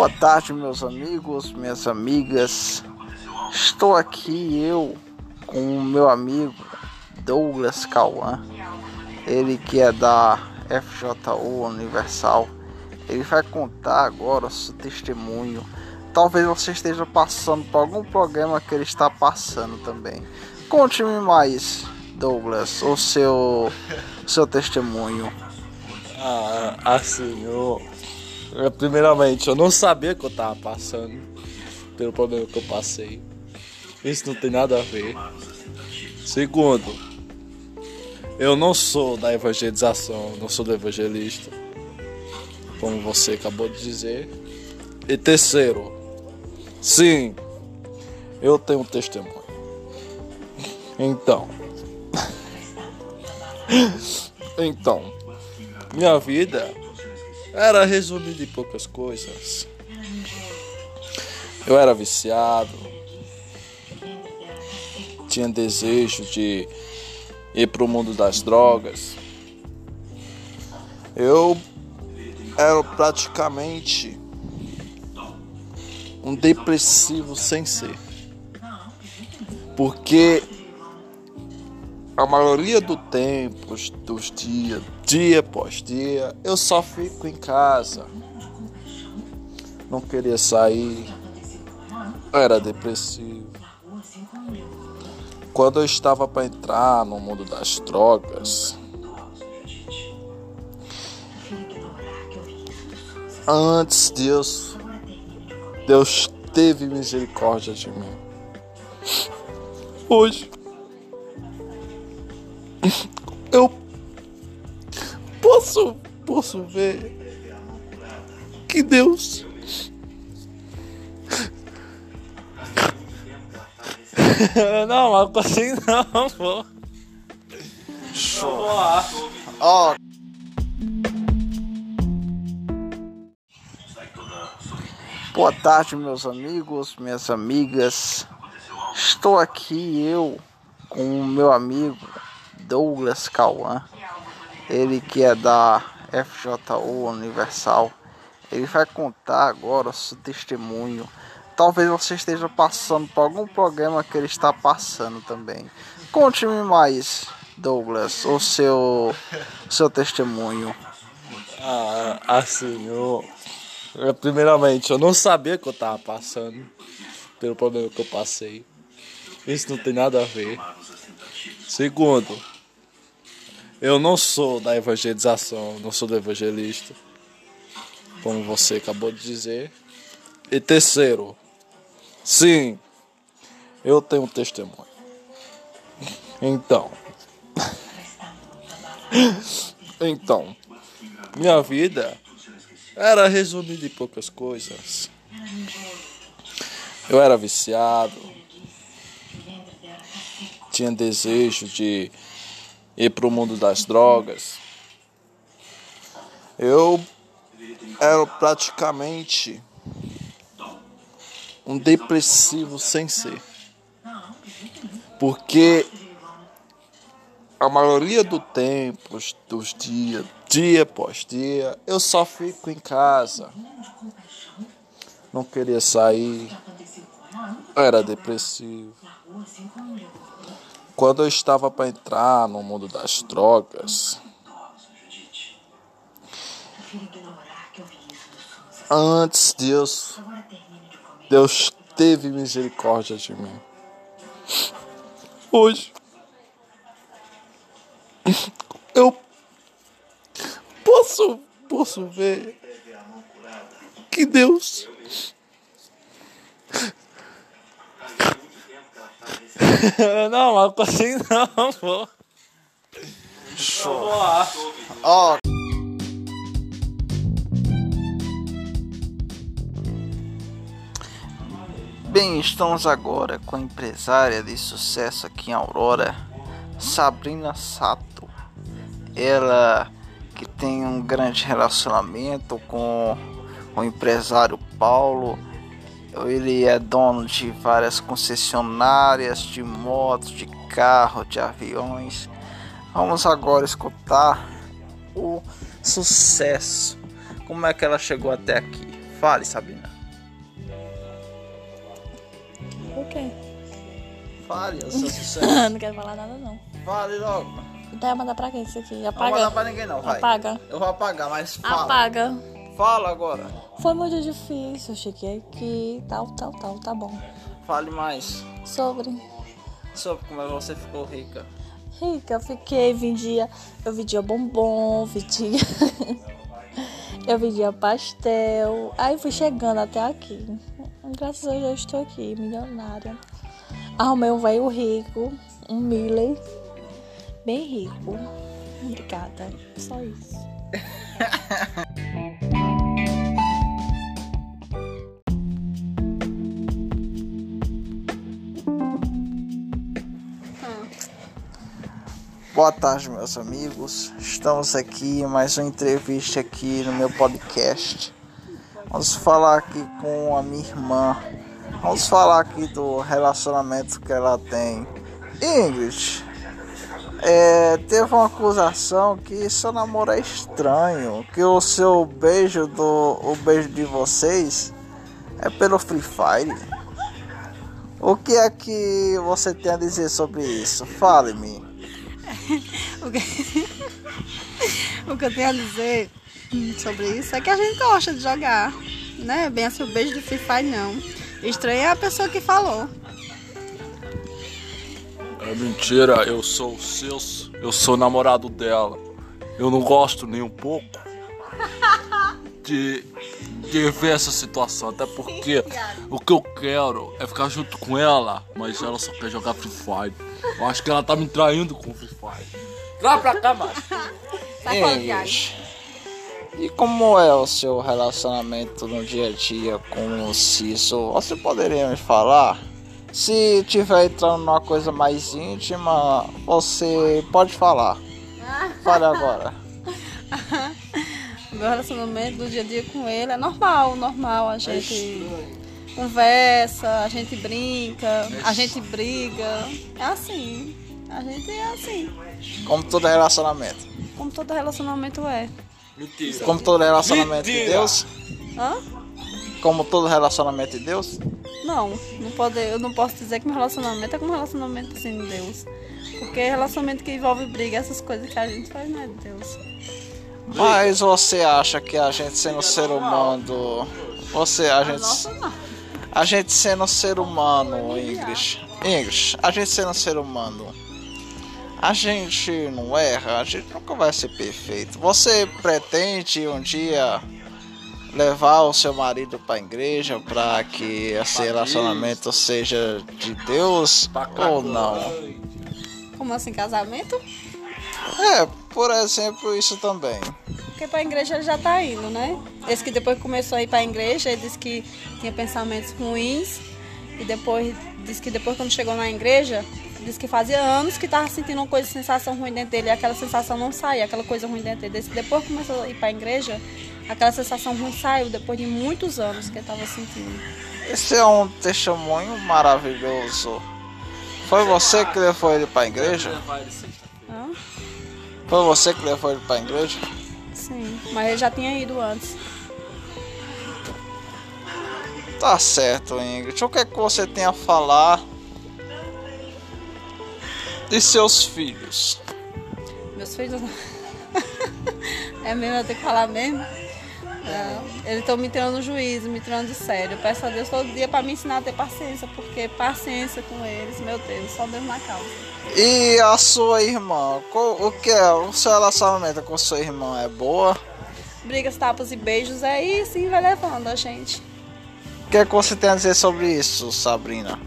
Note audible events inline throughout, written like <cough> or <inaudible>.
Boa tarde, meus amigos, minhas amigas. Estou aqui eu com o meu amigo Douglas Cauã, ele que é da FJU Universal. Ele vai contar agora o seu testemunho. Talvez você esteja passando por algum problema que ele está passando também. Conte-me mais, Douglas, o seu, seu testemunho. Ah, assim, eu, Primeiramente, eu não sabia que eu tava passando pelo problema que eu passei. Isso não tem nada a ver. Segundo, eu não sou da evangelização, não sou do evangelista, como você acabou de dizer. E terceiro, sim, eu tenho um testemunho. Então, <laughs> então, minha vida era resumida em poucas coisas. Eu era viciado, tinha desejo de ir para o mundo das drogas. Eu era praticamente um depressivo sem ser. Porque a maioria do tempo, dos dias, dia após dia, eu só fico em casa. Não queria sair. Era depressivo. Quando eu estava para entrar no mundo das drogas, antes Deus, Deus teve misericórdia de mim. Hoje posso, ver que Deus <laughs> não, algo assim não, pô. Show. Ó. Boa tarde, meus amigos, minhas amigas. Estou aqui eu com o meu amigo Douglas Cauã, ele que é da FJU Universal. Ele vai contar agora o seu testemunho. Talvez você esteja passando por algum problema que ele está passando também. Conte-me mais, Douglas, o seu, seu testemunho. Ah, assim, eu, eu. Primeiramente, eu não sabia que eu estava passando pelo problema que eu passei. Isso não tem nada a ver. Segundo, eu não sou da evangelização, não sou do evangelista, como você acabou de dizer. E terceiro, sim, eu tenho um testemunho. Então, <laughs> então, minha vida era resumida em poucas coisas. Eu era viciado, tinha desejo de ir para o mundo das drogas, eu era praticamente um depressivo sem ser. Porque a maioria do tempo, dos dias, dia após dia, eu só fico em casa. Não queria sair. Era depressivo quando eu estava para entrar no mundo das drogas, antes Deus, Deus teve misericórdia de mim. Hoje, eu posso, posso ver que Deus <laughs> não, algo assim não, pô. Show. Ó. Bem, estamos agora com a empresária de sucesso aqui em Aurora, Sabrina Sato. Ela que tem um grande relacionamento com o empresário Paulo ele é dono de várias concessionárias de motos, de carro, de aviões. Vamos agora escutar o sucesso. Como é que ela chegou até aqui? Fale, Sabrina. O quê? Fale, é o seu <laughs> sucesso. não quero falar nada, não. Fale logo. Então, vai mandar pra quem isso aqui? Apaga. Não vou mandar pra ninguém, não. Vai. Apaga. Eu vou apagar, mas fala. Apaga. Fala agora. Foi muito difícil, eu cheguei aqui, tal, tal, tal, tá bom. Fale mais Sobre. sobre como é você ficou rica. Rica, eu fiquei, vendia, eu vendia bombom, vendia. <laughs> eu vendia pastel. Aí fui chegando até aqui. Graças a Deus eu estou aqui, milionária. Arrumei um velho rico, um Milley, bem rico. Obrigada, só isso. <laughs> Boa tarde, meus amigos. Estamos aqui mais uma entrevista aqui no meu podcast. Vamos falar aqui com a minha irmã. Vamos falar aqui do relacionamento que ela tem. Ingrid, é, teve uma acusação que seu namoro é estranho, que o seu beijo do o beijo de vocês é pelo Free Fire. O que é que você tem a dizer sobre isso? Fale-me. <laughs> O que... o que eu tenho a dizer sobre isso é que a gente gosta de jogar, né? Bem assim, o beijo de Fire não. Estranho é a pessoa que falou. É mentira, eu sou o seus. Eu sou namorado dela. Eu não gosto nem um pouco <laughs> de, de ver essa situação. Até porque o que eu quero é ficar junto com ela, mas ela só quer jogar Free Fire. Eu acho que ela tá me traindo com Free Fire. Traz pra cá, macho. <laughs> Tá falando, Thiago? Ingrid, e como é o seu relacionamento no dia a dia com o Ciso? Você poderia me falar? Se tiver entrando numa coisa mais íntima, você pode falar. <laughs> Fale agora. O meu relacionamento do dia a dia com ele é normal, normal. A gente conversa, a gente brinca, a gente briga. É assim. A gente é assim. Como todo relacionamento. Como todo relacionamento é. Mentira. Como todo relacionamento de Mentira. Deus. Hã? Como todo relacionamento de Deus. Não, não pode, eu não posso dizer que meu relacionamento é como um relacionamento assim de Deus. Porque relacionamento que envolve briga, essas coisas que a gente faz não é de Deus. Mas você acha que a gente sendo ser humano. Você, a gente. Nossa, não. A gente sendo ser humano, Ingrid. Ingrid, a gente sendo ser humano. A gente não erra, a gente nunca vai ser perfeito. Você pretende um dia levar o seu marido para a igreja para que esse relacionamento seja de Deus ou não? Como assim, casamento? É, por exemplo, isso também. Porque pra igreja ele já tá indo, né? Esse que depois que começou a ir pra igreja, ele disse que tinha pensamentos ruins. E depois disse que depois quando chegou na igreja, disse que fazia anos que tava sentindo uma coisa, sensação ruim dentro dele. E aquela sensação não saía, aquela coisa ruim dentro dele. Disse que depois que começou a ir pra igreja, aquela sensação ruim saiu depois de muitos anos que ele tava sentindo. Esse é um testemunho maravilhoso. Foi você que levou ele para a igreja? Hã? Foi você que levou ele para a igreja? Sim, mas ele já tinha ido antes. Tá certo, Ingrid. O que é que você tem a falar de seus filhos? Meus filhos. <laughs> é mesmo, eu tenho que falar mesmo? Não, eles estão me tirando juízo, me tirando de sério. Eu peço a Deus todo dia para me ensinar a ter paciência, porque paciência com eles, meu Deus, só Deus na causa. E a sua irmã? O que é? O seu relacionamento com sua irmã é boa? Brigas, tapas e beijos é isso e vai levando a gente. O que é que você tem a dizer sobre isso, Sabrina?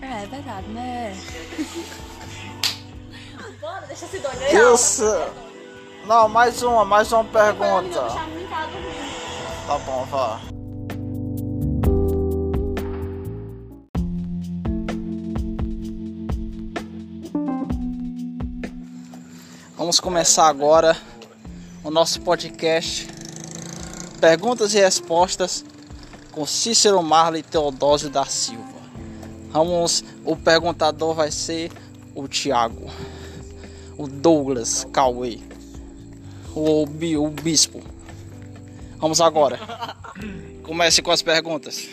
É, é verdade, né? <laughs> Bora, deixa esse doido Isso. Não, mais uma, mais uma pergunta. Tá bom, vá. Vamos começar agora o nosso podcast Perguntas e Respostas com Cícero Marley Teodósio da Silva. Vamos, o perguntador vai ser o Thiago, o Douglas Cauê, o, o Bispo. Vamos agora. Comece com as perguntas.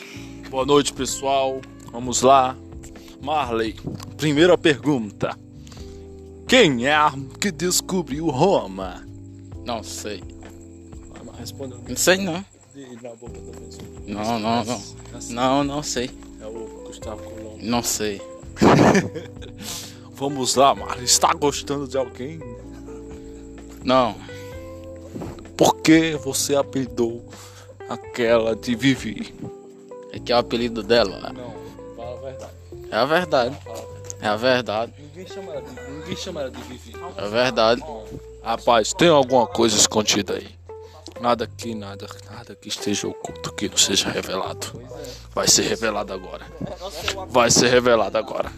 Boa noite, pessoal. Vamos lá. Marley, primeira pergunta. Quem é que descobriu Roma? Não sei. Vai respondendo Não sei não. Não, não, não. Não, não sei. É o Gustavo Colombo. Não sei. <laughs> Vamos lá, Marley. Está gostando de alguém? Não. Por que você apelidou aquela de Vivi? É que é o apelido dela. Não, fala a verdade. É a verdade. É a verdade. Ninguém chama ela de, ninguém chama ela de Vivi. É a verdade. Rapaz, tem alguma coisa escondida aí? Nada que nada, nada que esteja oculto que não seja revelado. Vai ser revelado agora. Vai ser revelado agora.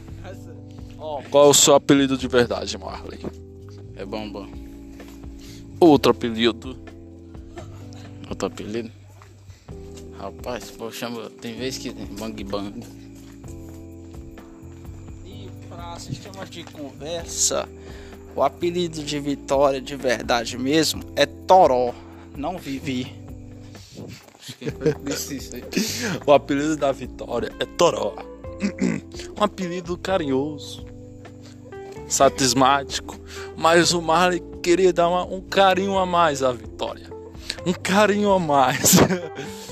Qual é o seu apelido de verdade, Marley? É bom, Outro apelido. Outro apelido? Rapaz, pô, chama. Tem vez que tem bang bang. Para sistemas de conversa, o apelido de Vitória de verdade mesmo é Toró, não Vivi. <laughs> O apelido da Vitória é Toró. Um apelido carinhoso, satismático. Mas o Marley queria dar uma- um carinho a mais à Vitória. Um carinho a mais.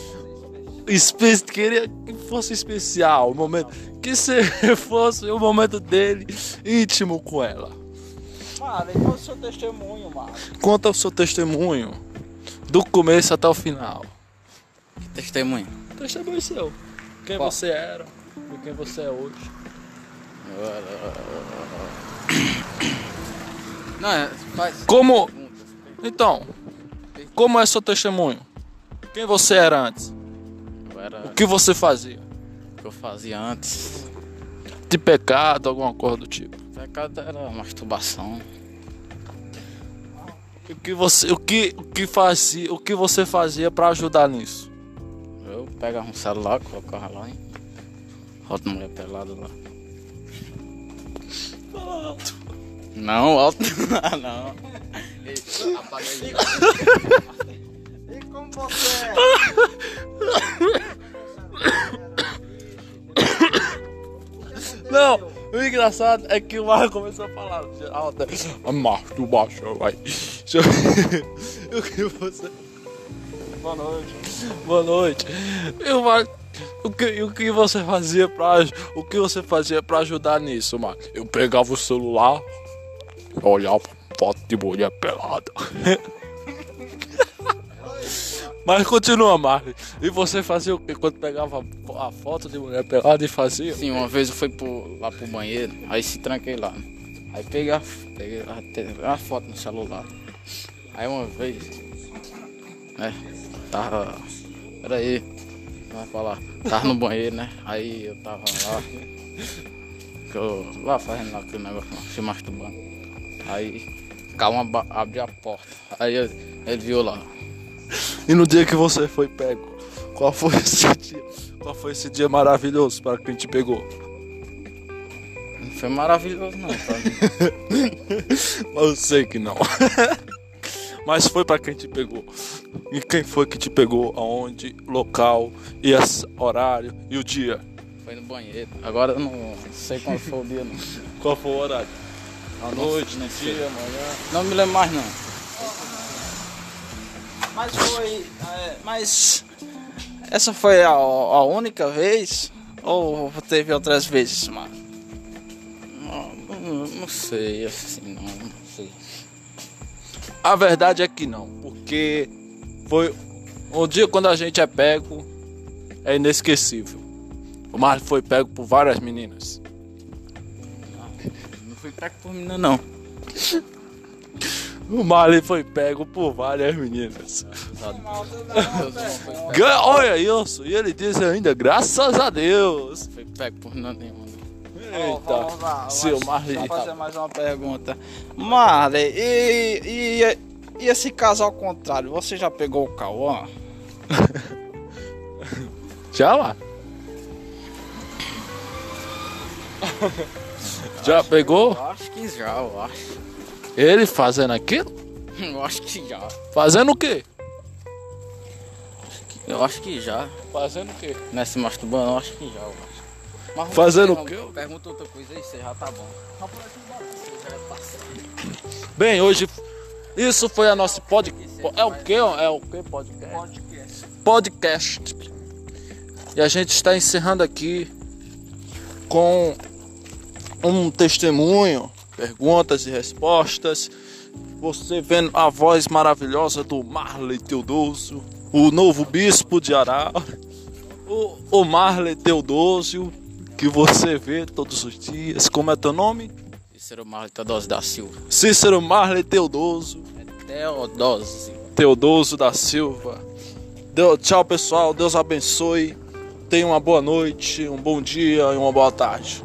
<laughs> Espe queria que fosse especial, o momento que se <laughs> fosse o momento dele íntimo com ela. Mano, e qual é o seu testemunho, mano? Conta o seu testemunho do começo até o final. Testemunho. Testemunho seu. Quem Qual? você era e quem você é hoje. <coughs> Não, é, faz. Como? Então, como é seu testemunho? Quem você era antes? Eu era O que você fazia? Que eu fazia antes. De pecado, alguma coisa do tipo? Pecado era masturbação. O que você, o que, o que fazia, o que você fazia para ajudar nisso? Eu pegava um celular, colocava lá e. Rota mulher pelada lá. Não, alto. Ah, <laughs> não. Ei, Apaga aí. <laughs> E como você é? Não, o engraçado é que o Marco começou a falar alta. A masturbação, vai. Deixa eu- <laughs> O que você. Boa noite. Boa noite. Eu, Mar- o que, o que você fazia para o que você fazia para ajudar nisso, mano? Eu pegava o celular, olhava foto de mulher pelada. <laughs> Mas continua, Marley. E você fazia o que quando pegava a foto de mulher pelada e fazia? Sim, uma vez eu fui pro, lá pro banheiro, aí se tranquei lá. Aí peguei a, peguei a, a foto no celular. Aí uma vez, né, tava. Pera aí, vai falar. Tava no banheiro, né? Aí eu tava lá. Eu, lá fazendo aquele negócio, se masturbando. Aí, calma, abri a porta. Aí ele viu lá. E no dia que você foi pego, qual foi <laughs> esse dia? Qual foi esse dia maravilhoso para quem te pegou? Não foi maravilhoso não, pra <laughs> mim. Eu sei que não. <laughs> Mas foi para quem te pegou. E quem foi que te pegou? Aonde? Local? E esse horário? E o dia? Foi no banheiro. Agora eu não sei quando foi o dia não. Qual foi o horário? À noite, no dia, amanhã? Não me lembro mais não. Mas foi. é, mas. Essa foi a, a única vez? Ou teve outras vezes, mano? Não, não, não sei, assim, não, não sei. A verdade é que não, porque foi um dia quando a gente é pego é inesquecível. O Marlon foi pego por várias meninas. Não fui pego por menina, não. O Marley foi pego por várias meninas. Olha isso, e ele disse ainda, graças a Deus. fui pego por menina nenhuma. Eita, lá, seu Marley. Vou fazer mais uma pergunta. Marley, e, e, e esse caso ao contrário? Você já pegou o Cauã? <laughs> Já lá. <laughs> Já pegou? Eu acho que já, eu acho. Ele fazendo aquilo? Eu acho que já. Fazendo o quê? Eu acho que já. Fazendo o quê? Nesse masturbando, eu acho que já. Mas Fazendo o quê? Pergunta outra coisa aí, você já tá bom. Você já é parceiro. Bem, hoje isso foi a nossa pod... É o que? É o que podcast? Podcast. E a gente está encerrando aqui com um testemunho, perguntas e respostas. Você vendo a voz maravilhosa do Marley Teodoso, o novo bispo de Arara, o, o Marley Teodosio, que você vê todos os dias. Como é teu nome? Cícero Marley Teodose da Silva. Cícero Marley Teodoso. Teodose. Teodoso da Silva. Deu- tchau, pessoal. Deus abençoe. Tenha uma boa noite, um bom dia e uma boa tarde.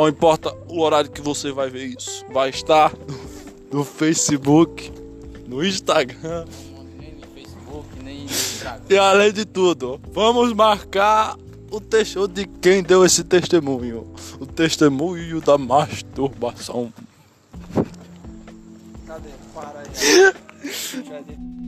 Não importa o horário que você vai ver isso. Vai estar no, no Facebook, no Instagram. Nem no Facebook, nem no Instagram. E além de tudo, vamos marcar o testemunho de quem deu esse testemunho. O testemunho da masturbação. Cadê? Para aí. <laughs>